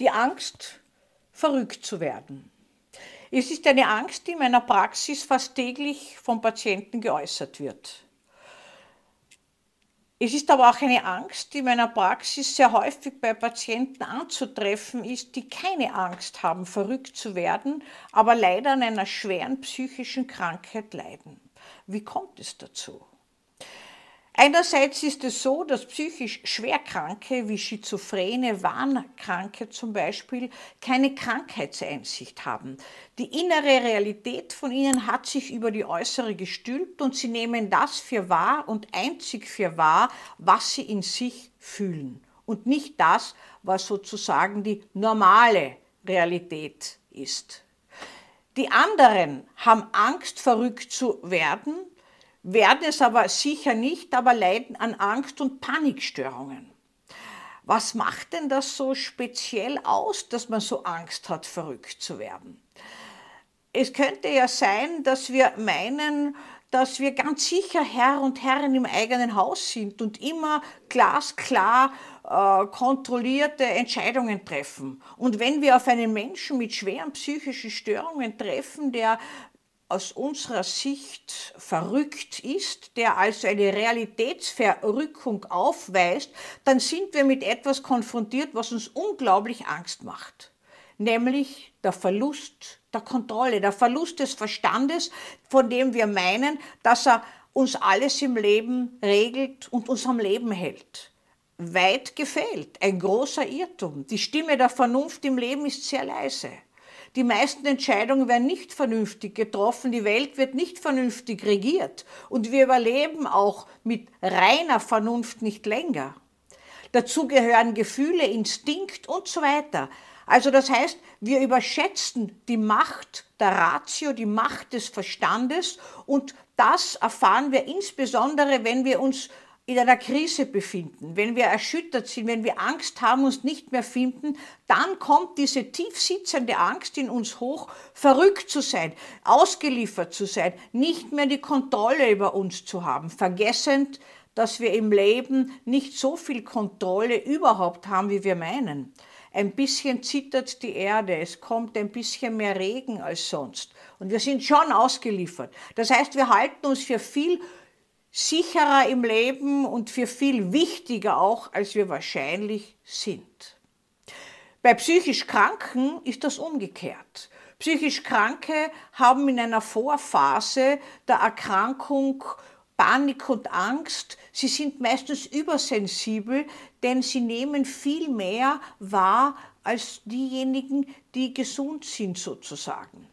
die Angst, verrückt zu werden. Es ist eine Angst, die in meiner Praxis fast täglich vom Patienten geäußert wird. Es ist aber auch eine Angst, die in meiner Praxis sehr häufig bei Patienten anzutreffen ist, die keine Angst haben, verrückt zu werden, aber leider an einer schweren psychischen Krankheit leiden. Wie kommt es dazu? Einerseits ist es so, dass psychisch Schwerkranke wie Schizophrene, Wahnkranke zum Beispiel keine Krankheitseinsicht haben. Die innere Realität von ihnen hat sich über die äußere gestülpt und sie nehmen das für wahr und einzig für wahr, was sie in sich fühlen und nicht das, was sozusagen die normale Realität ist. Die anderen haben Angst, verrückt zu werden, werden es aber sicher nicht, aber leiden an Angst- und Panikstörungen. Was macht denn das so speziell aus, dass man so Angst hat, verrückt zu werden? Es könnte ja sein, dass wir meinen, dass wir ganz sicher Herr und Herrin im eigenen Haus sind und immer glasklar äh, kontrollierte Entscheidungen treffen. Und wenn wir auf einen Menschen mit schweren psychischen Störungen treffen, der aus unserer Sicht verrückt ist, der also eine Realitätsverrückung aufweist, dann sind wir mit etwas konfrontiert, was uns unglaublich Angst macht, nämlich der Verlust der Kontrolle, der Verlust des Verstandes, von dem wir meinen, dass er uns alles im Leben regelt und uns am Leben hält. Weit gefehlt, ein großer Irrtum. Die Stimme der Vernunft im Leben ist sehr leise. Die meisten Entscheidungen werden nicht vernünftig getroffen, die Welt wird nicht vernünftig regiert und wir überleben auch mit reiner Vernunft nicht länger. Dazu gehören Gefühle, Instinkt und so weiter. Also das heißt, wir überschätzen die Macht der Ratio, die Macht des Verstandes und das erfahren wir insbesondere, wenn wir uns in einer Krise befinden, wenn wir erschüttert sind, wenn wir Angst haben, uns nicht mehr finden, dann kommt diese tiefsitzende Angst in uns hoch, verrückt zu sein, ausgeliefert zu sein, nicht mehr die Kontrolle über uns zu haben, vergessend, dass wir im Leben nicht so viel Kontrolle überhaupt haben, wie wir meinen. Ein bisschen zittert die Erde, es kommt ein bisschen mehr Regen als sonst. Und wir sind schon ausgeliefert. Das heißt, wir halten uns für viel sicherer im Leben und für viel wichtiger auch, als wir wahrscheinlich sind. Bei psychisch Kranken ist das umgekehrt. Psychisch Kranke haben in einer Vorphase der Erkrankung Panik und Angst. Sie sind meistens übersensibel, denn sie nehmen viel mehr wahr als diejenigen, die gesund sind sozusagen.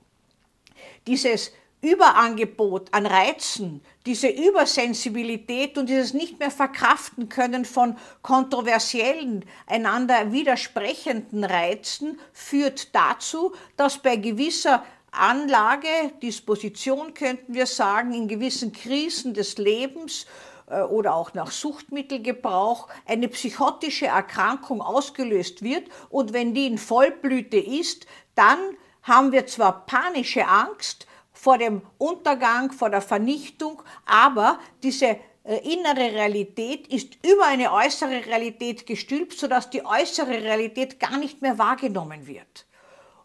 Dieses Überangebot an Reizen, diese Übersensibilität und dieses nicht mehr verkraften können von kontroversiellen, einander widersprechenden Reizen führt dazu, dass bei gewisser Anlage, Disposition könnten wir sagen, in gewissen Krisen des Lebens äh, oder auch nach Suchtmittelgebrauch eine psychotische Erkrankung ausgelöst wird. Und wenn die in Vollblüte ist, dann haben wir zwar panische Angst, vor dem Untergang, vor der Vernichtung, aber diese äh, innere Realität ist über eine äußere Realität gestülpt, sodass die äußere Realität gar nicht mehr wahrgenommen wird.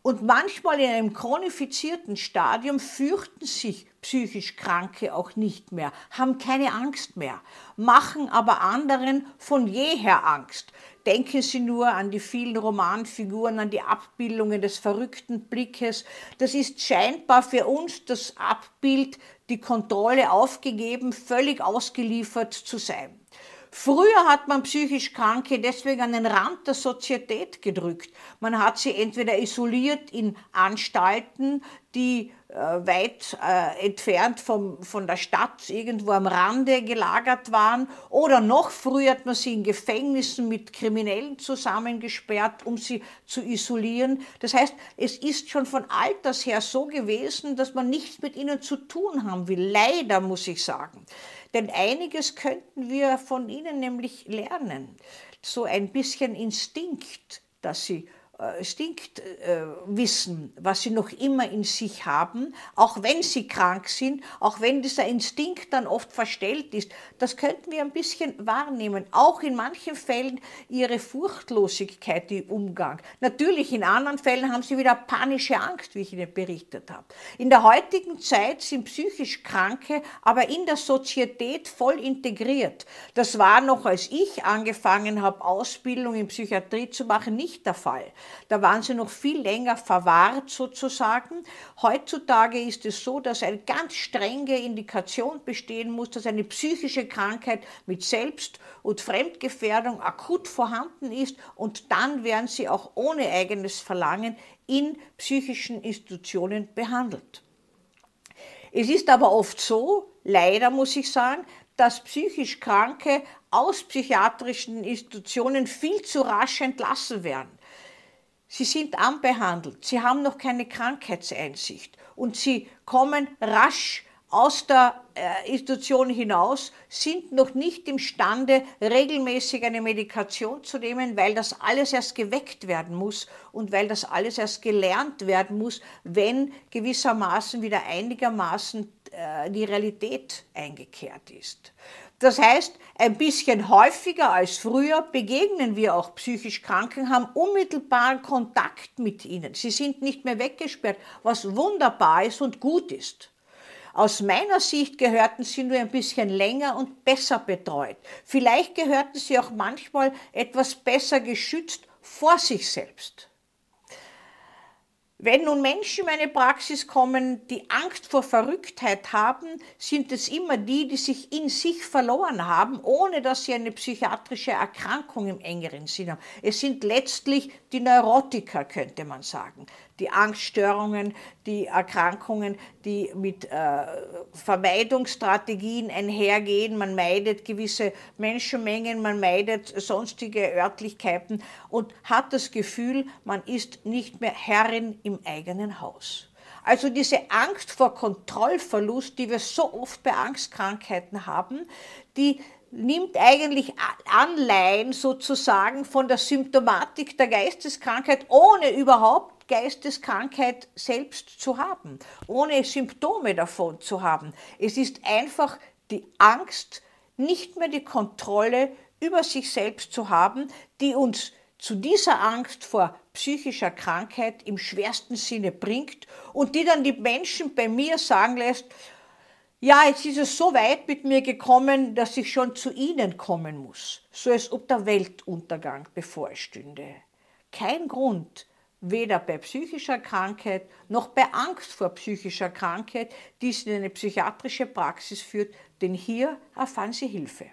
Und manchmal in einem chronifizierten Stadium fürchten sich psychisch Kranke auch nicht mehr, haben keine Angst mehr, machen aber anderen von jeher Angst. Denken Sie nur an die vielen Romanfiguren, an die Abbildungen des verrückten Blickes. Das ist scheinbar für uns das Abbild, die Kontrolle aufgegeben, völlig ausgeliefert zu sein. Früher hat man psychisch Kranke deswegen an den Rand der Sozietät gedrückt. Man hat sie entweder isoliert in Anstalten, die äh, weit äh, entfernt vom, von der Stadt irgendwo am Rande gelagert waren, oder noch früher hat man sie in Gefängnissen mit Kriminellen zusammengesperrt, um sie zu isolieren. Das heißt, es ist schon von alters her so gewesen, dass man nichts mit ihnen zu tun haben will. Leider muss ich sagen. Denn einiges könnten wir von ihnen nämlich lernen. So ein bisschen Instinkt, dass sie Instinktwissen, was sie noch immer in sich haben, auch wenn sie krank sind, auch wenn dieser Instinkt dann oft verstellt ist, das könnten wir ein bisschen wahrnehmen. Auch in manchen Fällen ihre Furchtlosigkeit im Umgang. Natürlich, in anderen Fällen haben sie wieder panische Angst, wie ich Ihnen berichtet habe. In der heutigen Zeit sind psychisch Kranke aber in der Sozietät voll integriert. Das war noch, als ich angefangen habe, Ausbildung in Psychiatrie zu machen, nicht der Fall. Da waren sie noch viel länger verwahrt sozusagen. Heutzutage ist es so, dass eine ganz strenge Indikation bestehen muss, dass eine psychische Krankheit mit Selbst- und Fremdgefährdung akut vorhanden ist und dann werden sie auch ohne eigenes Verlangen in psychischen Institutionen behandelt. Es ist aber oft so, leider muss ich sagen, dass psychisch Kranke aus psychiatrischen Institutionen viel zu rasch entlassen werden. Sie sind anbehandelt, sie haben noch keine Krankheitseinsicht und sie kommen rasch aus der äh, Institution hinaus, sind noch nicht imstande, regelmäßig eine Medikation zu nehmen, weil das alles erst geweckt werden muss und weil das alles erst gelernt werden muss, wenn gewissermaßen wieder einigermaßen äh, die Realität eingekehrt ist. Das heißt, ein bisschen häufiger als früher begegnen wir auch psychisch Kranken, haben unmittelbaren Kontakt mit ihnen. Sie sind nicht mehr weggesperrt, was wunderbar ist und gut ist. Aus meiner Sicht gehörten sie nur ein bisschen länger und besser betreut. Vielleicht gehörten sie auch manchmal etwas besser geschützt vor sich selbst. Wenn nun Menschen in meine Praxis kommen, die Angst vor Verrücktheit haben, sind es immer die, die sich in sich verloren haben, ohne dass sie eine psychiatrische Erkrankung im engeren Sinn haben. Es sind letztlich die Neurotiker, könnte man sagen. Die Angststörungen, die Erkrankungen, die mit äh, Vermeidungsstrategien einhergehen. Man meidet gewisse Menschenmengen, man meidet sonstige Örtlichkeiten und hat das Gefühl, man ist nicht mehr Herrin im eigenen Haus. Also diese Angst vor Kontrollverlust, die wir so oft bei Angstkrankheiten haben, die nimmt eigentlich Anleihen sozusagen von der Symptomatik der Geisteskrankheit, ohne überhaupt Geisteskrankheit selbst zu haben, ohne Symptome davon zu haben. Es ist einfach die Angst, nicht mehr die Kontrolle über sich selbst zu haben, die uns zu dieser Angst vor psychischer Krankheit im schwersten Sinne bringt und die dann die Menschen bei mir sagen lässt, ja, jetzt ist es so weit mit mir gekommen, dass ich schon zu Ihnen kommen muss, so als ob der Weltuntergang bevorstünde. Kein Grund, weder bei psychischer Krankheit noch bei Angst vor psychischer Krankheit, die Sie in eine psychiatrische Praxis führt, denn hier erfahren Sie Hilfe.